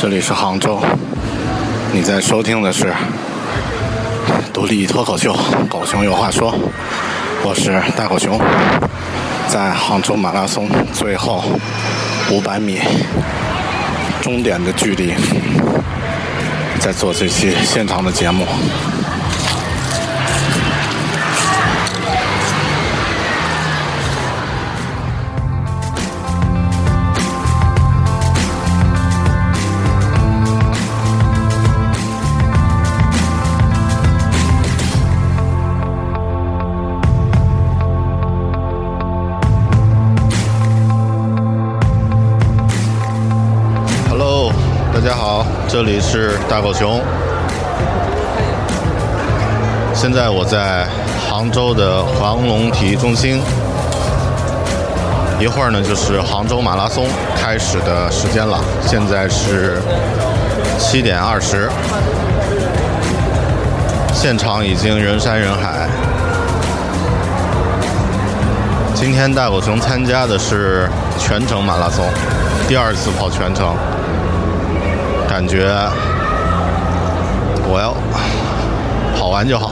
这里是杭州，你在收听的是独立脱口秀《狗熊有话说》，我是大狗熊，在杭州马拉松最后五百米终点的距离，在做这期现场的节目。这里是大狗熊。现在我在杭州的黄龙体育中心，一会儿呢就是杭州马拉松开始的时间了。现在是七点二十，现场已经人山人海。今天大狗熊参加的是全程马拉松，第二次跑全程，感觉我要跑完就好。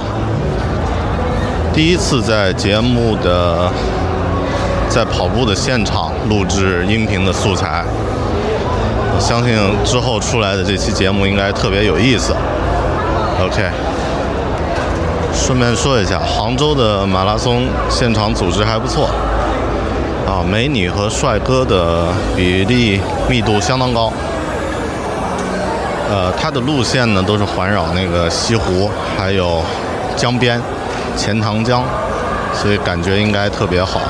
第一次在节目的在跑步的现场录制音频的素材，我相信之后出来的这期节目应该特别有意思。OK。顺便说一下，杭州的马拉松现场组织还不错，啊，美女和帅哥的比例密度相当高。呃，它的路线呢都是环绕那个西湖，还有江边、钱塘江，所以感觉应该特别好。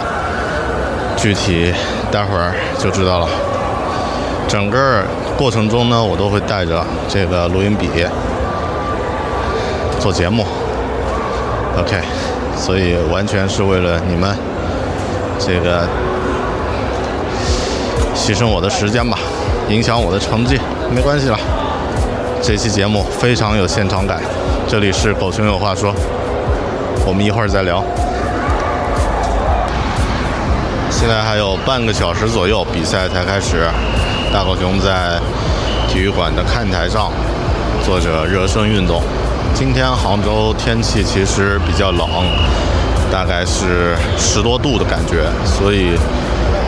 具体待会儿就知道了。整个过程中呢，我都会带着这个录音笔做节目。OK，所以完全是为了你们这个牺牲我的时间吧，影响我的成绩，没关系了。这期节目非常有现场感，这里是狗熊有话说，我们一会儿再聊。现在还有半个小时左右，比赛才开始。大狗熊在体育馆的看台上做着热身运动。今天杭州天气其实比较冷，大概是十多度的感觉，所以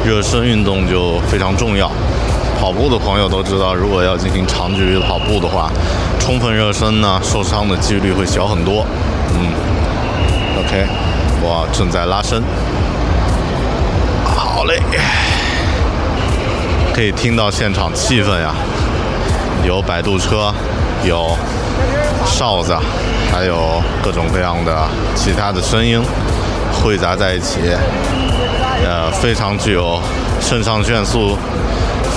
热身运动就非常重要。跑步的朋友都知道，如果要进行长距离跑步的话，充分热身呢，受伤的几率会小很多。嗯，OK，我正在拉伸，好嘞，可以听到现场气氛呀，有摆渡车，有。哨子，还有各种各样的其他的声音汇杂在一起，呃，非常具有肾上腺素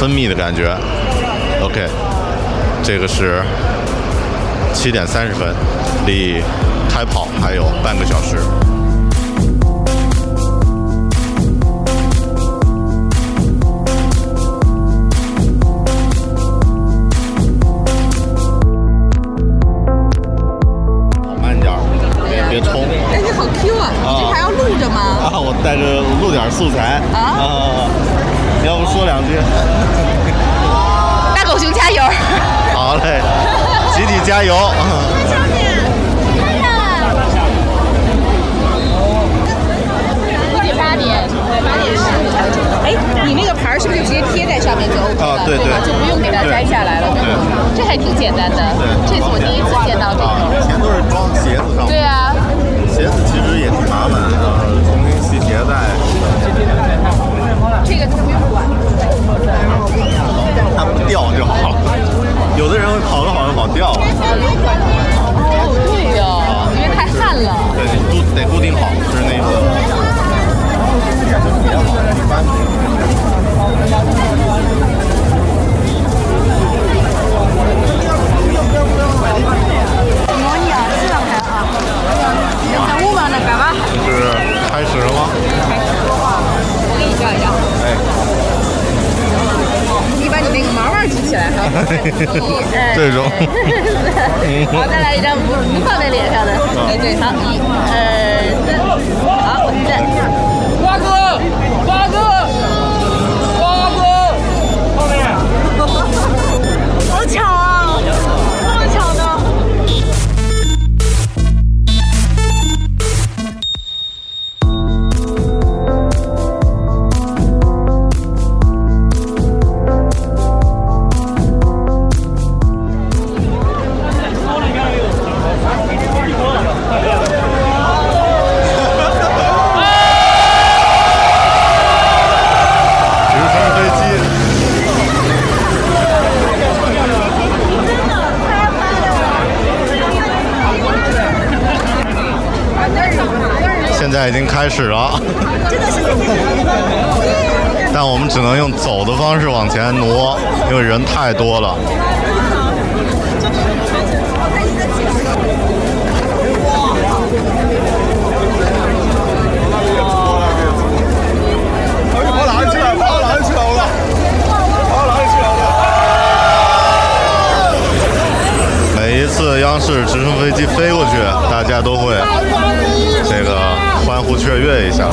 分泌的感觉。OK，这个是七点三十分，离开跑还有半个小时。跑慢点，别别冲。哎，你好 Q 啊！啊这还要录着吗？啊，我带着录点素材说两句？大狗熊加油！好嘞，集体加油！估计八点，八点十五才准。哎，你那个牌是不是就直接贴在上面就 OK 了？啊对对吧？就不用给它摘下来了，对吧？这还挺简单的。这次我第一次见到这个，以。前都是装鞋子上，对啊，鞋子其实也挺麻烦的，重新系鞋带，这个它不用管。它不掉就好了。有的人会跑着跑着跑掉，哦，对哟，因为太旱了。对，你固得固定好，就是那个。别好，一般。是开始了吗？我给你叫一叫。哎，你把你那个毛毛举起来哈。这种 好，再来一张不不放在脸上的。哎，对，好，一二三，好，我站。在已经开始了，但我们只能用走的方式往前挪，因为人太多了。跑哪去了？跑哪去了？跑哪去了？每一次央视直升飞机飞过去，大家都会这个欢呼雀跃一下。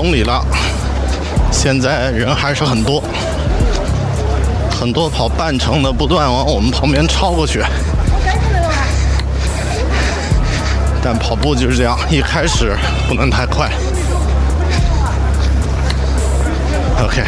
公里了，现在人还是很多，很多跑半程的不断往我们旁边超过去。但跑步就是这样，一开始不能太快。OK，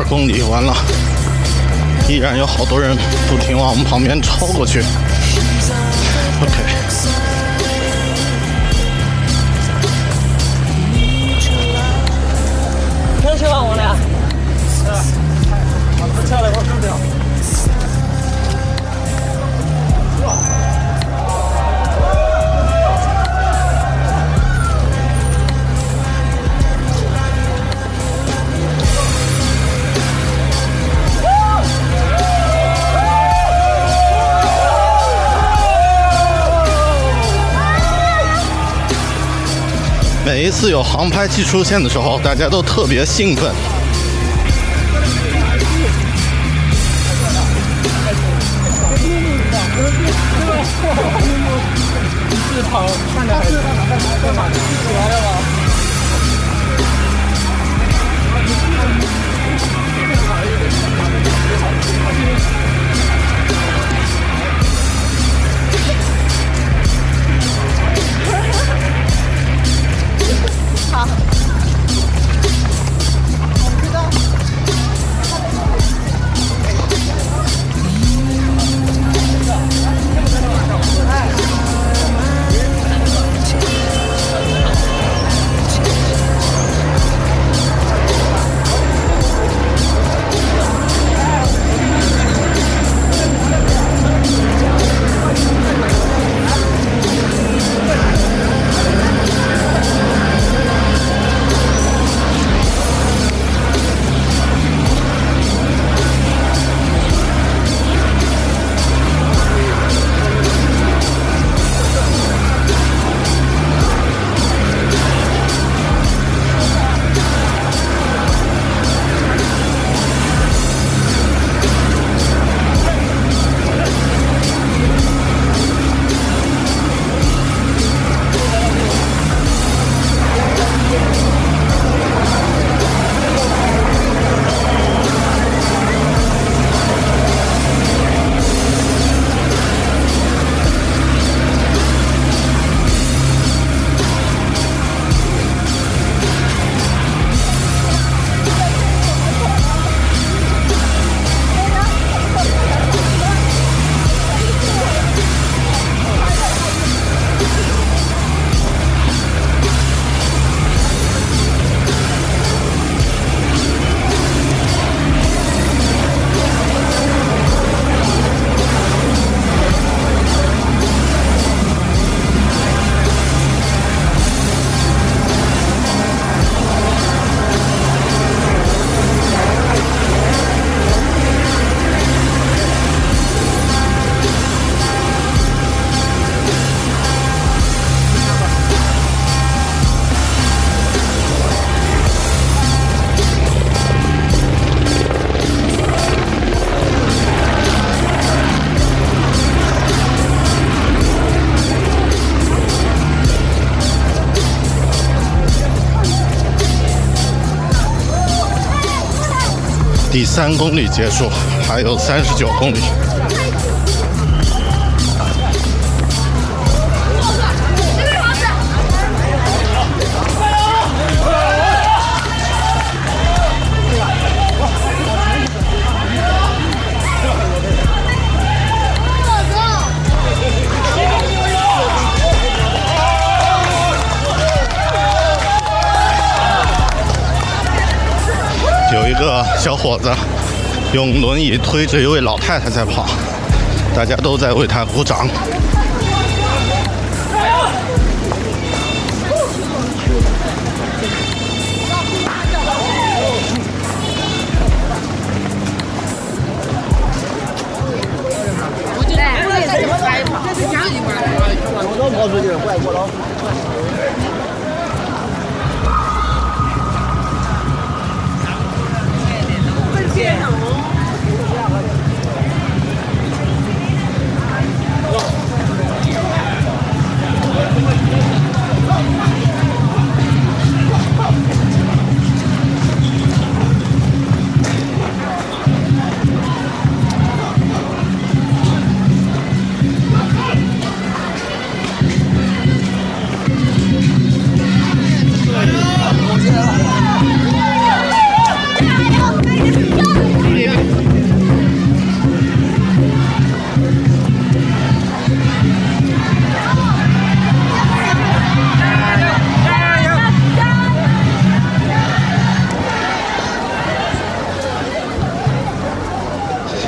二公里完了，依然有好多人不停往我们旁边超过去。OK。每一次有航拍器出现的时候，大家都特别兴奋。是跑慢点还三公里结束，还有三十九公里。个小伙子用轮椅推着一位老太太在跑，大家都在为他鼓掌。我都跑出去，怪我了。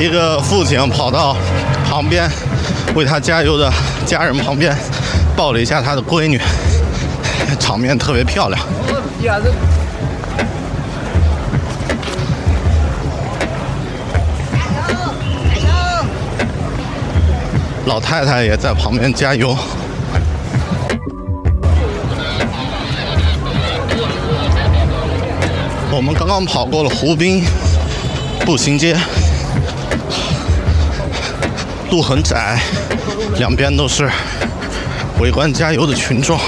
一个父亲跑到旁边为他加油的家人旁边抱了一下他的闺女，场面特别漂亮。老太太也在旁边加油。我们刚刚跑过了湖滨步行街，路很窄，两边都是围观加油的群众，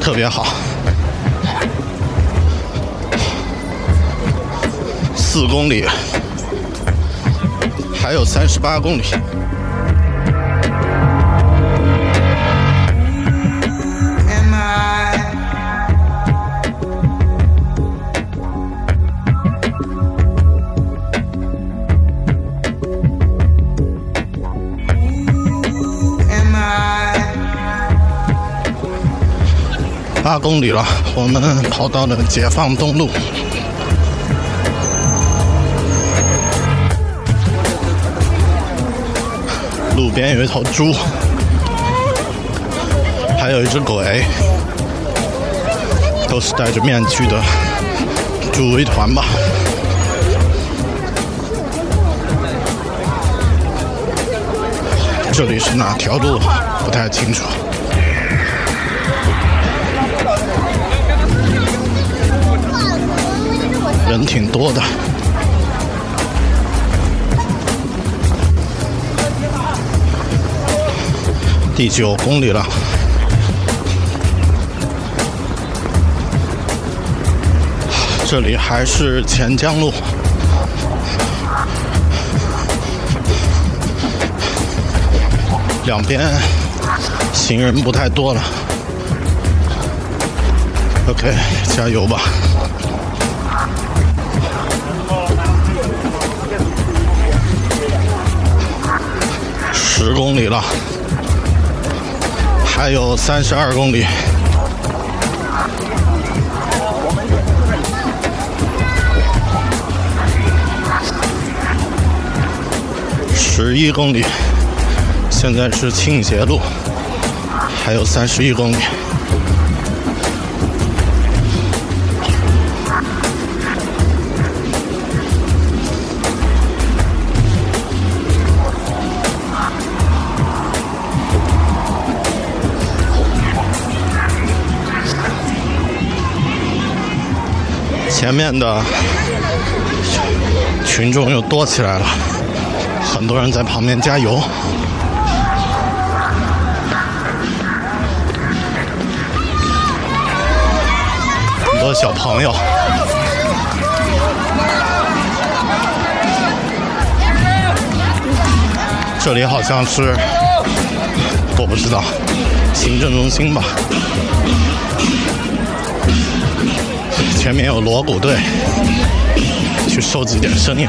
特别好。四公里，还有三十八公里。八公里了，我们跑到了解放东路。路边有一头猪，还有一只鬼，都是戴着面具的猪一团吧。这里是哪条路？不太清楚。人挺多的。第九公里了，这里还是钱江路，两边行人不太多了。OK，加油吧！十公里了，还有三十二公里，十一公里，现在是倾斜路，还有三十一公里。前面的群众又多起来了，很多人在旁边加油。很多小朋友，这里好像是我不知道行政中心吧。前面有锣鼓队，去收集点声音。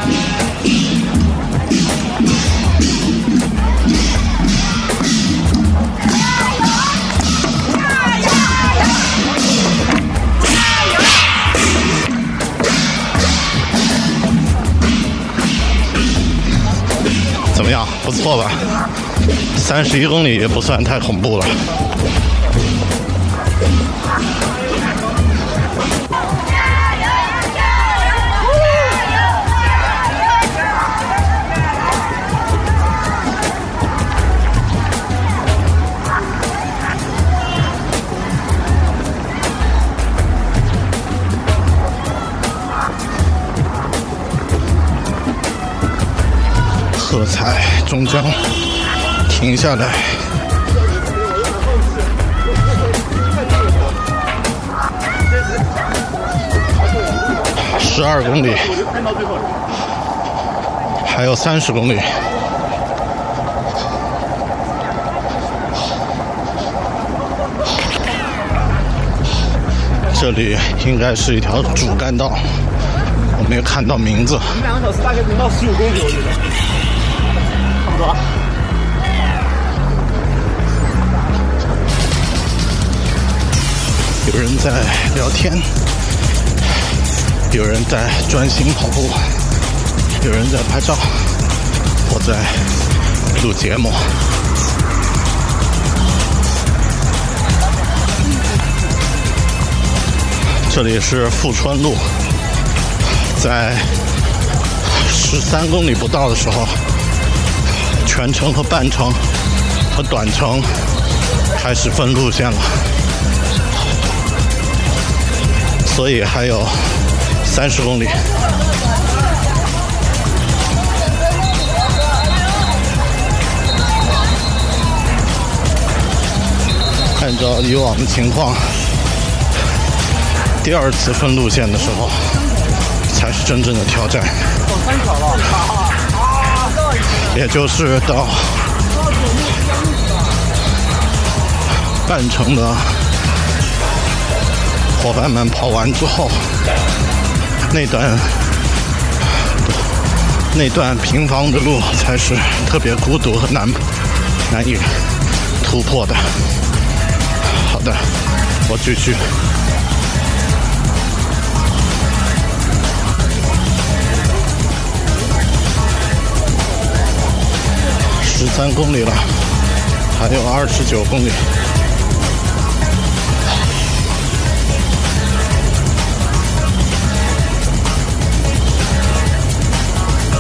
怎么样？不错吧？三十一公里也不算太恐怖了。喝彩终将停下来。十二公里，还有三十公里。这里应该是一条主干道，我没有看到名字。两个小时大概能到十五公里，我觉得差不多。有人在聊天，有人在专心跑步，有人在拍照，我在录节目。这里是富川路，在十三公里不到的时候，全程和半程和短程开始分路线了。所以还有三十公里。按照以往的情况，第二次分路线的时候才是真正的挑战。也就是到半程的。伙伴们跑完之后，那段那段平房的路才是特别孤独和难难以突破的。好的，我继续。十三公里了，还有二十九公里。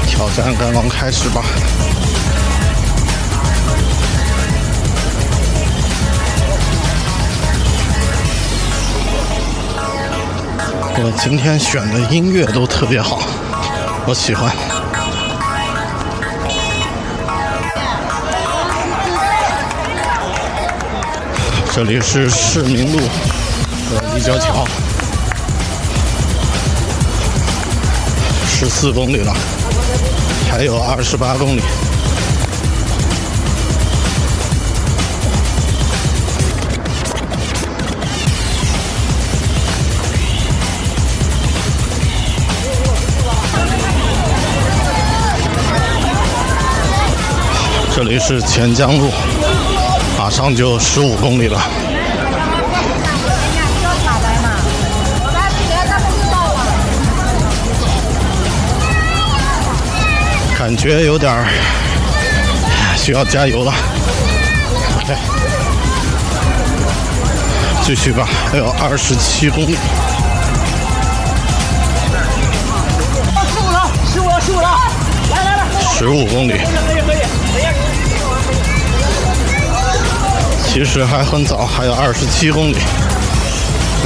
挑战刚刚开始吧。我今天选的音乐都特别好，我喜欢。这里是市民路的立交桥，十四公里了。还有二十八公里，这里是钱江路，上就十五公里了。感觉有点 需要加油了。OK，继续吧，还有二十七公里。十五了，十五了，十五了，来来来，十五公里。其实还很早，还有二十七公里，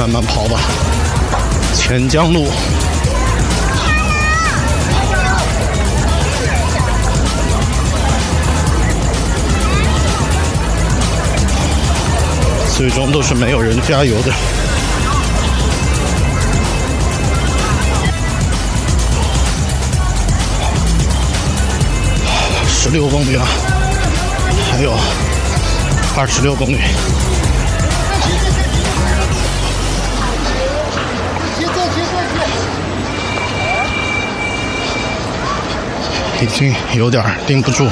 慢慢跑吧。钱江路。最终都是没有人加油的。十六公里了，还有二十六公里。已经有点顶不住，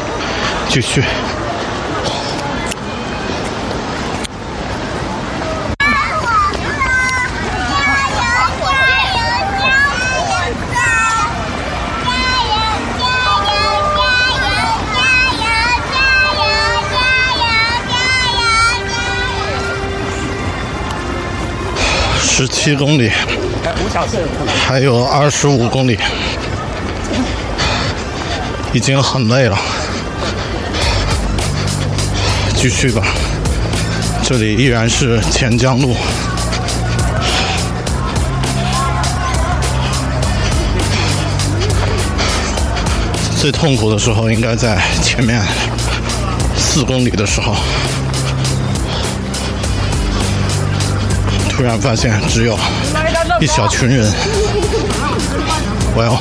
继续。十七公里，还有二十五公里，已经很累了，继续吧。这里依然是钱江路，最痛苦的时候应该在前面四公里的时候。突然发现只有一小群人，我要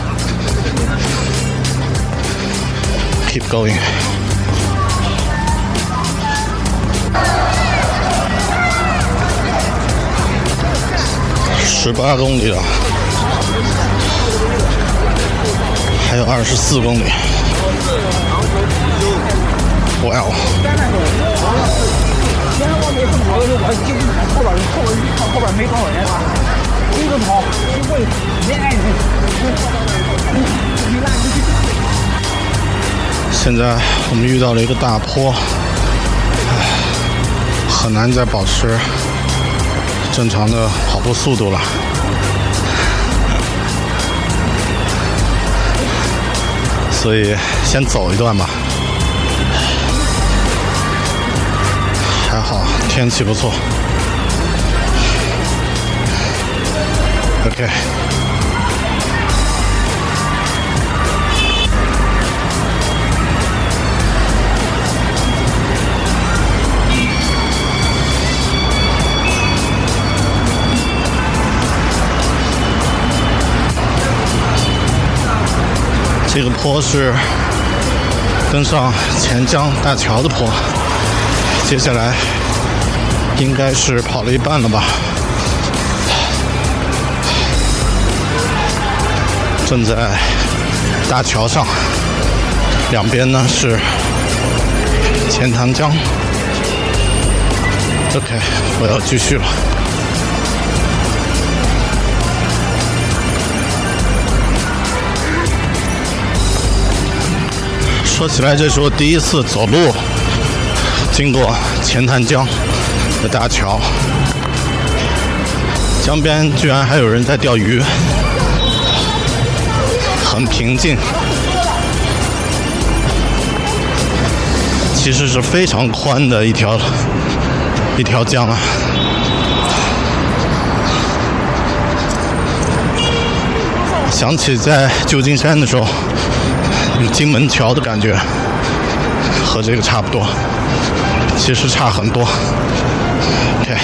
keep going。十八公里了，还有二十四公里。哇哦！后边后边后边没多少人啊，一直跑，一会没爱人。现在我们遇到了一个大坡，唉，很难再保持正常的跑步速度了，所以先走一段吧。还好天气不错。OK。这个坡是登上钱江大桥的坡，接下来应该是跑了一半了吧。正在大桥上，两边呢是钱塘江。OK，我要继续了。说起来，这是我第一次走路经过钱塘江的大桥，江边居然还有人在钓鱼，很平静。其实是非常宽的一条一条江啊。想起在旧金山的时候。金门桥的感觉和这个差不多，其实差很多。OK，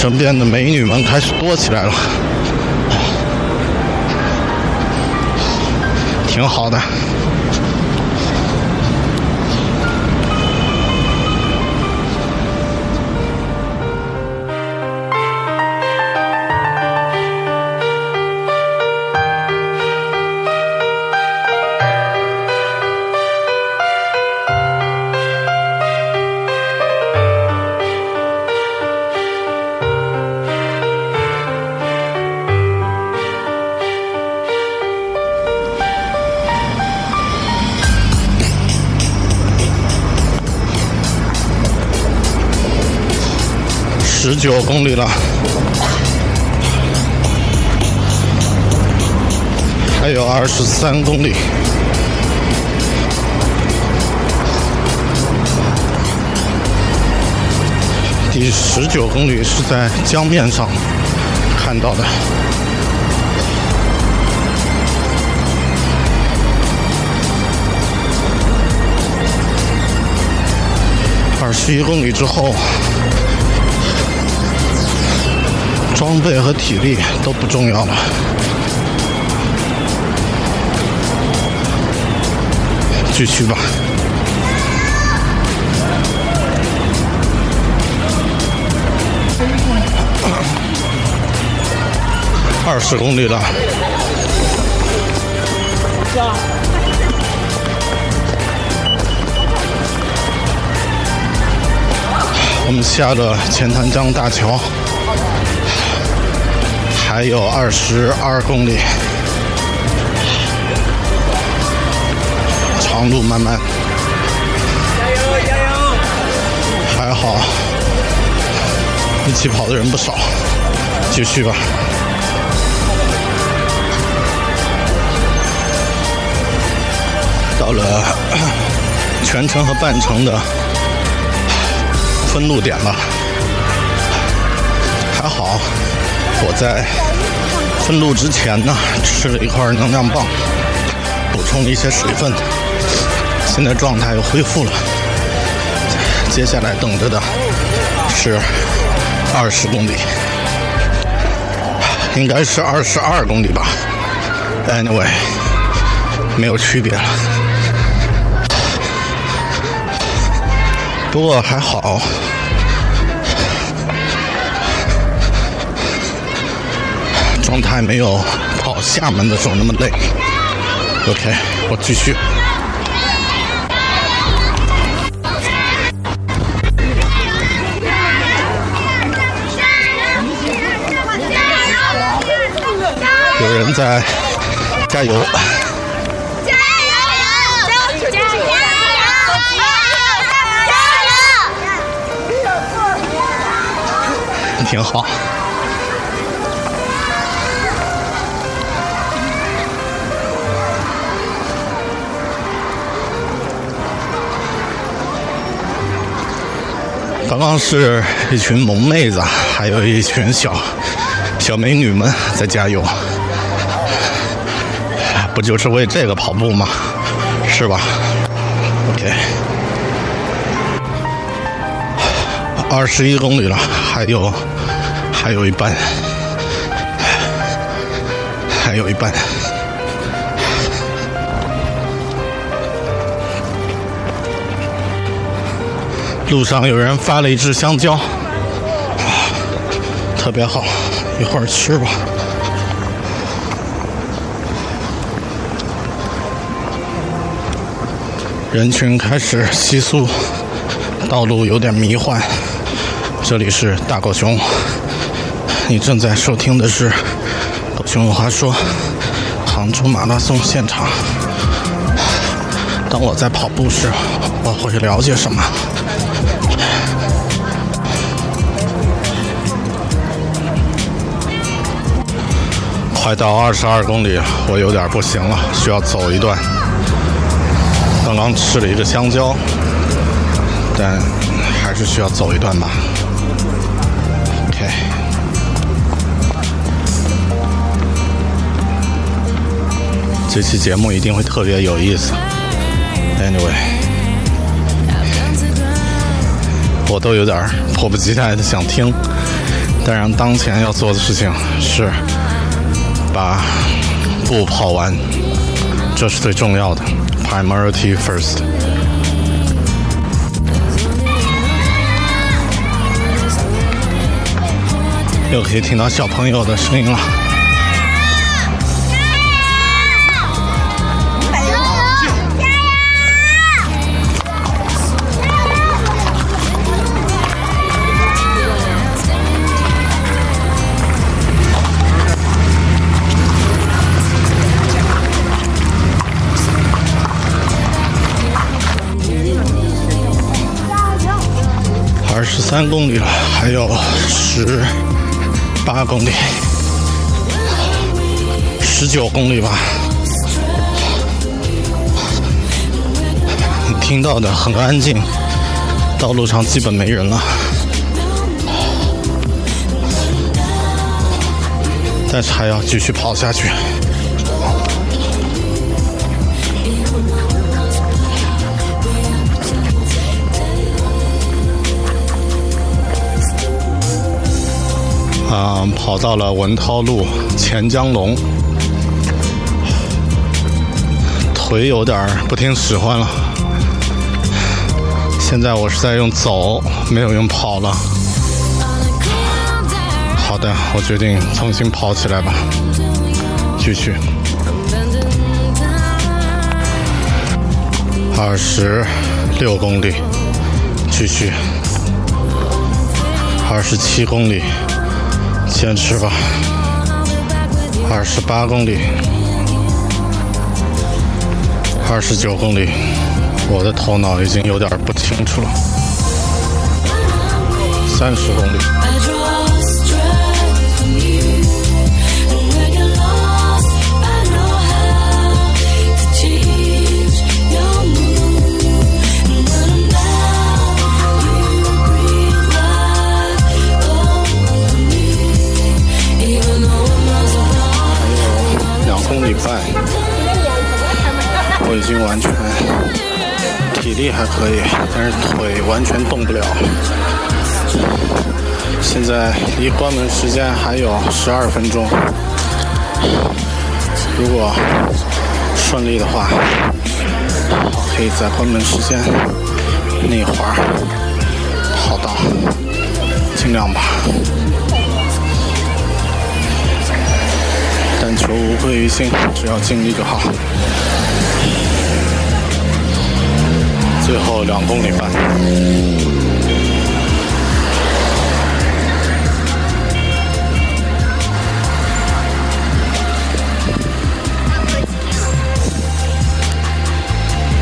身边的美女们开始多起来了，挺好的。九公里了，还有二十三公里。第十九公里是在江面上看到的，二十一公里之后。装备和体力都不重要了，继续吧。二十公里了。我们下了钱塘江大桥。还有二十二公里，长路漫漫，加油加油！还好，一起跑的人不少，继续吧。到了全程和半程的分路点了，还好。我在分路之前呢，吃了一块能量棒，补充了一些水分，现在状态又恢复了。接下来等着的是二十公里，应该是二十二公里吧。Anyway，没有区别了。不过还好，状态没有跑厦门的时候那么累。OK，我继续。有人在加油。挺好。刚刚是一群萌妹子，还有一群小小美女们在加油，不就是为这个跑步吗？是吧？OK，二十一公里了，还有。还有一半，还有一半。路上有人发了一只香蕉，特别好，一会儿吃吧。人群开始稀疏，道路有点迷幻。这里是大狗熊。你正在收听的是《狗熊有话说》杭州马拉松现场。当我在跑步时，我会了解什么？快到二十二公里，我有点不行了，需要走一段。刚刚吃了一个香蕉，但还是需要走一段吧。OK。这期节目一定会特别有意思。Anyway，我都有点迫不及待的想听，当然当前要做的事情是把步跑完，这是最重要的，priority first。又可以听到小朋友的声音了。二十三公里了，还有十八公里，十九公里吧。你听到的很安静，道路上基本没人了，但是还要继续跑下去。啊，跑到了文涛路钱江龙，腿有点不听使唤了。现在我是在用走，没有用跑了。好的，我决定重新跑起来吧，继续。二十六公里，继续。二十七公里。坚持吧，二十八公里，二十九公里，我的头脑已经有点不清楚了，三十。公里。已经完全体力还可以，但是腿完全动不了。现在离关门时间还有十二分钟，如果顺利的话，可以在关门时间那会儿跑到，尽量吧。但求无愧于心，只要尽力就好。最后两公里半。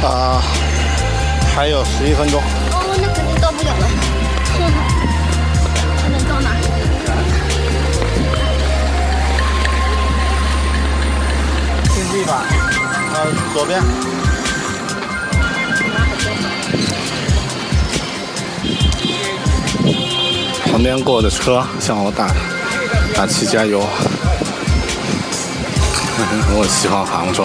啊，还有十一分钟。哦，那肯定到不了了。还能到哪？进地吧，呃，左边。旁边过的车向我打打气加油，我喜欢杭州。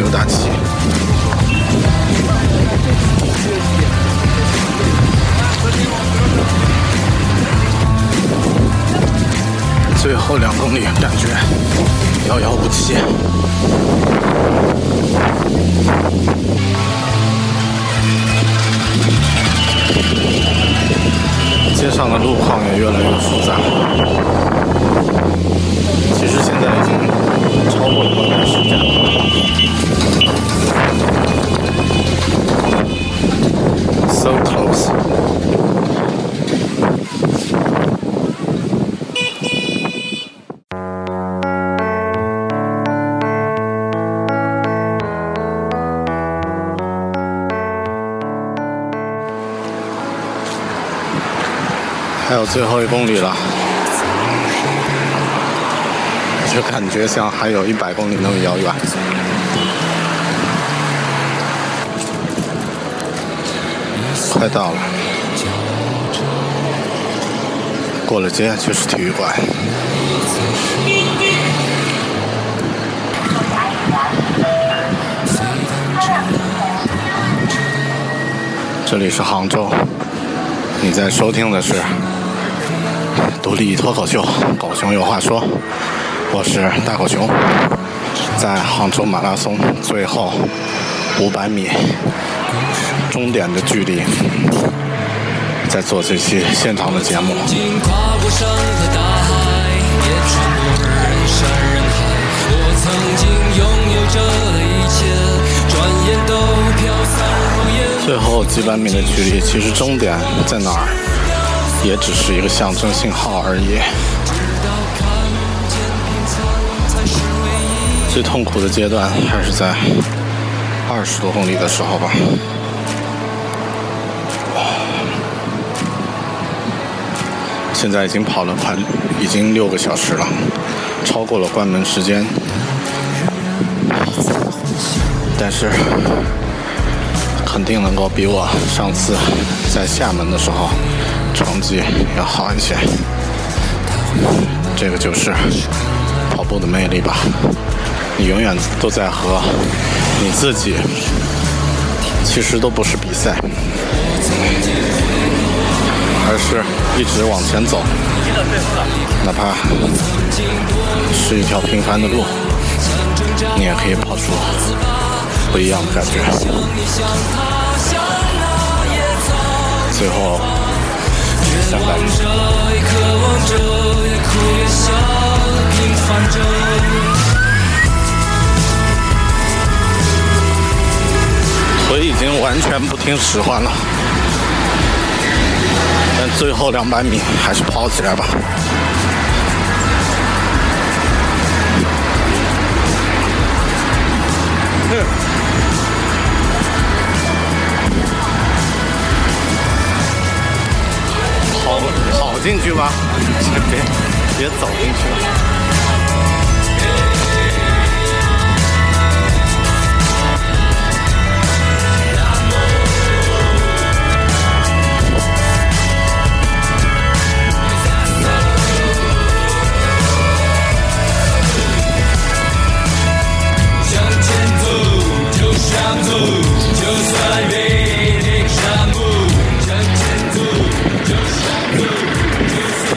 向我们加油打气。最后两公里，感觉遥遥无期。街上的路况也越来越复杂。其实现在已经超过了关门时间了。So close。还有最后一公里了，就感觉像还有一百公里那么遥远。快到了，过了街就是体育馆。这里是杭州，你在收听的是独立脱口秀《狗熊有话说》，我是大狗熊，在杭州马拉松最后五百米终点的距离，在做这期现场的节目。最后几百米的距离，其实终点在哪儿，也只是一个象征信号而已。最痛苦的阶段还是在二十多公里的时候吧。现在已经跑了快，已经六个小时了，超过了关门时间。但是肯定能够比我上次在厦门的时候成绩要好一些。这个就是跑步的魅力吧。你永远都在和你自己，其实都不是比赛，而是一直往前走，哪怕是一条平凡的路，你也可以跑出不一样的感觉。最后三百我已经完全不听使唤了，但最后两百米还是跑起来吧。哼跑跑进去吧，别别走进去了。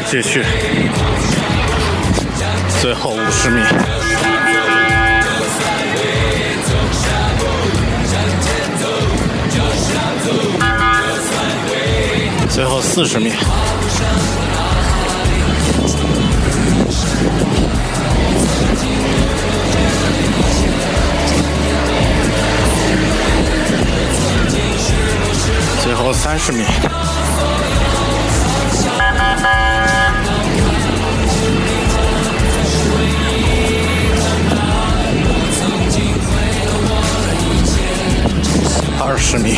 继续，最后五十米，最后四十米，三十米。二十米，